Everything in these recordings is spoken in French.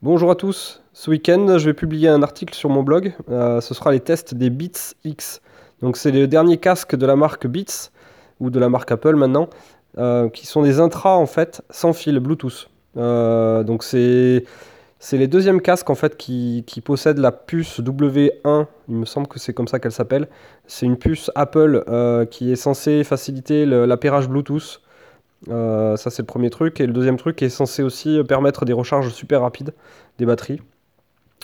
Bonjour à tous. Ce week-end, je vais publier un article sur mon blog. Euh, ce sera les tests des Beats X. Donc, c'est les derniers casques de la marque Beats ou de la marque Apple maintenant, euh, qui sont des intras en fait sans fil Bluetooth. Euh, donc, c'est les deuxièmes casques en fait qui, qui possèdent la puce W1. Il me semble que c'est comme ça qu'elle s'appelle. C'est une puce Apple qui est censée faciliter l'appairage Bluetooth. Euh, ça, c'est le premier truc. Et le deuxième truc est censé aussi permettre des recharges super rapides des batteries.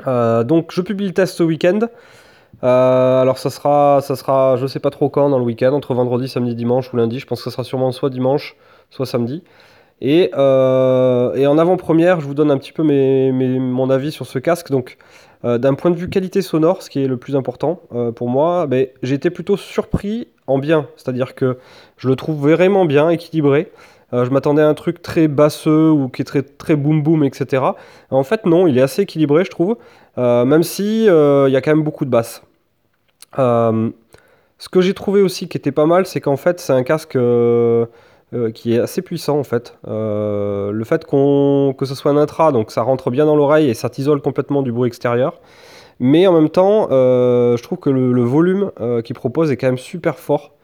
Euh, donc, je publie le test ce week-end. Euh, alors, ça sera, ça sera, je sais pas trop quand dans le week-end, entre vendredi, samedi, dimanche ou lundi. Je pense que ça sera sûrement soit dimanche, soit samedi. Et, en avant-première, je vous donne un petit peu mon avis sur ce casque. Donc, d'un point de vue qualité sonore, ce qui est le plus important pour moi, ben, j'ai été plutôt surpris en bien. C'est-à-dire que je le trouve vraiment bien équilibré. Euh, je m'attendais à un truc très basseux ou qui est très, très boom boom, etc. En fait, non, il est assez équilibré, je trouve. Euh, même si euh, il y a quand même beaucoup de basses. ce que j'ai trouvé aussi qui était pas mal, c'est qu'en fait, c'est un casque qui est assez puissant en fait. le fait qu'on que ce soit un intra, donc ça rentre bien dans l'oreille et ça t'isole complètement du bruit extérieur. Mais en même temps, je trouve que le, volume qu'il propose est quand même super fort.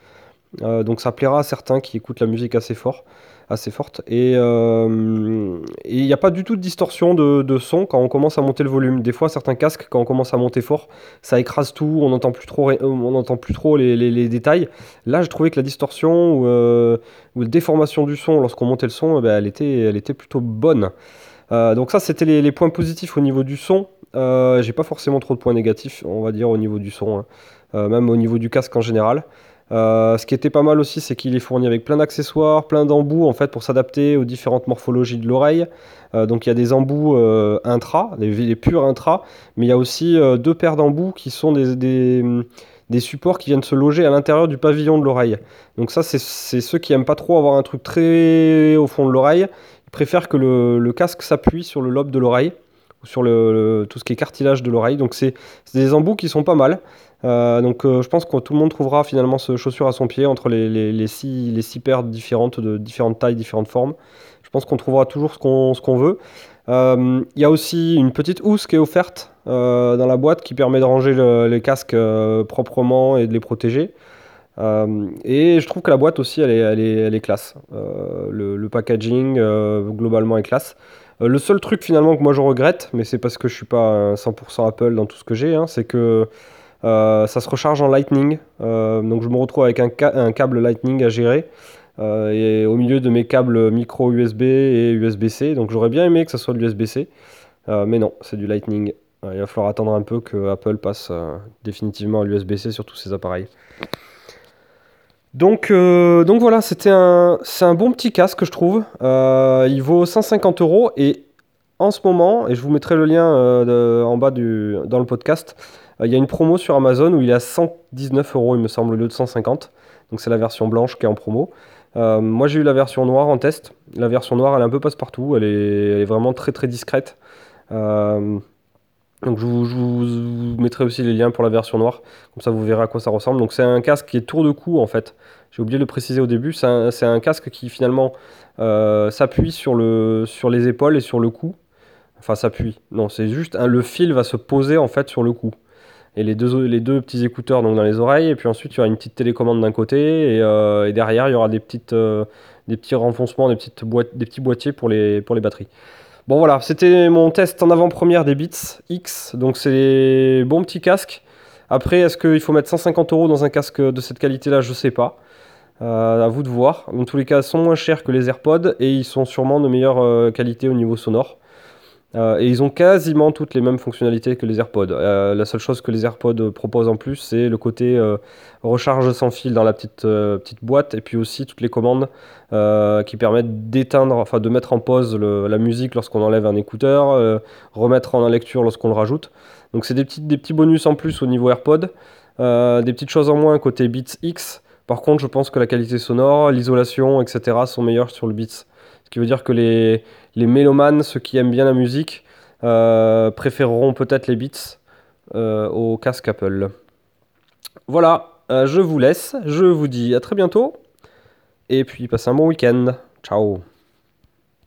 Euh, donc ça plaira à certains qui écoutent la musique assez fort, assez forte. Et euh, il n'y a pas du tout de distorsion de, son quand on commence à monter le volume. Des fois, certains casques, quand on commence à monter fort, ça écrase tout, on n'entend plus trop, on n'entend plus trop les, détails. Là, j'ai trouvé que la distorsion ou, euh, la déformation du son lorsqu'on montait le son, eh ben, elle, était, elle était plutôt bonne. Donc ça, c'était les, points positifs au niveau du son. j'ai pas forcément trop de points négatifs, on va dire, au niveau du son, hein. même au niveau du casque en général. Euh, ce qui était pas mal aussi, c'est qu'il est fourni avec plein d'accessoires, plein d'embouts en fait pour s'adapter aux différentes morphologies de l'oreille. Euh, donc il y a des embouts euh, intra, des, purs intra, mais il y a aussi deux paires d'embouts qui sont des, des, supports qui viennent se loger à l'intérieur du pavillon de l'oreille. Donc ça, c'est ceux qui aiment pas trop avoir un truc très au fond de l'oreille. Ils préfèrent que le, casque s'appuie sur le lobe de l'oreille ou sur le, tout ce qui est cartilage de l'oreille. Donc c'est des embouts qui sont pas mal. Euh, donc euh, je pense que tout le monde trouvera finalement ce chaussure à son pied entre les, les, six, les six paires différentes de différentes tailles, différentes formes. Je pense qu'on trouvera toujours ce qu'on ce qu'on veut. Euh, il y a aussi une petite housse qui est offerte dans la boîte qui permet de ranger les casques proprement et de les protéger. Et je trouve que la boîte aussi, elle est, elle est, elle est classe. Le, le, packaging, globalement, est classe. le seul truc finalement que moi je regrette, mais c'est parce que je suis pas 100% Apple dans tout ce que j'ai, hein, c'est que euh, ça se recharge en Lightning, euh, donc je me retrouve avec un, câble Lightning à gérer. Euh, et au milieu de mes câbles micro USB et USB-C, donc j'aurais bien aimé que ça soit de l'USB-C, mais non, c'est du Lightning. il va falloir attendre un peu que Apple passe définitivement à l'USB-C sur tous ses appareils. Donc, donc voilà, c'est un bon petit casque, je trouve. il vaut 150 euros et en ce moment, et je vous mettrai le lien en bas dans le podcast, euh, il y a une promo sur Amazon où il est à 119 euros, il me semble, au lieu de 150. Donc c'est la version blanche qui est en promo. Euh, moi j'ai eu la version noire en test. La version noire elle est un peu passe-partout, elle est, vraiment très très discrète. Euh, donc je vous, mettrai aussi les liens pour la version noire, comme ça vous verrez à quoi ça ressemble. Donc c'est un casque qui est tour de cou en fait. J'ai oublié de le préciser au début, c'est un, casque qui finalement s'appuie sur, le, sur les épaules et sur le cou. Enfin s'appuie, non c'est juste le fil va se poser en fait sur le cou et les deux, les deux petits écouteurs donc dans les oreilles. Et puis ensuite, il y aura une petite télécommande d'un côté et, euh, derrière, il y aura des, petites, euh, des petits renfoncements, des, petites boîtes, des petits boîtiers pour les, pour les batteries. Bon voilà, c'était mon test en avant-première des Beats X. Donc c'est des bons petits casques. Après, est-ce qu'il faut mettre 150 euros dans un casque de cette qualité-là? Je sais pas. Euh, à vous de voir. En tous les cas, ils sont moins chers que les AirPods et ils sont sûrement de meilleure qualité au niveau sonore. Euh, et ils ont quasiment toutes les mêmes fonctionnalités que les AirPods. Euh, la seule chose que les AirPods proposent en plus, c'est le côté euh, recharge sans fil dans la petite, petite boîte, et puis aussi toutes les commandes qui permettent d'éteindre, enfin de mettre en pause la musique lorsqu'on enlève un écouteur, remettre en lecture lorsqu'on le rajoute. Donc c'est des des petits bonus en plus au niveau AirPod, des petites choses en moins côté Beats X. Par contre, je pense que la qualité sonore, l'isolation, etc. sont meilleures sur le Beats. Ce qui veut dire que les, les mélomanes, ceux qui aiment bien la musique, euh, préféreront peut-être les beats euh, au casque Apple. Voilà, euh, je vous laisse, je vous dis à très bientôt, et puis passez un bon week-end. Ciao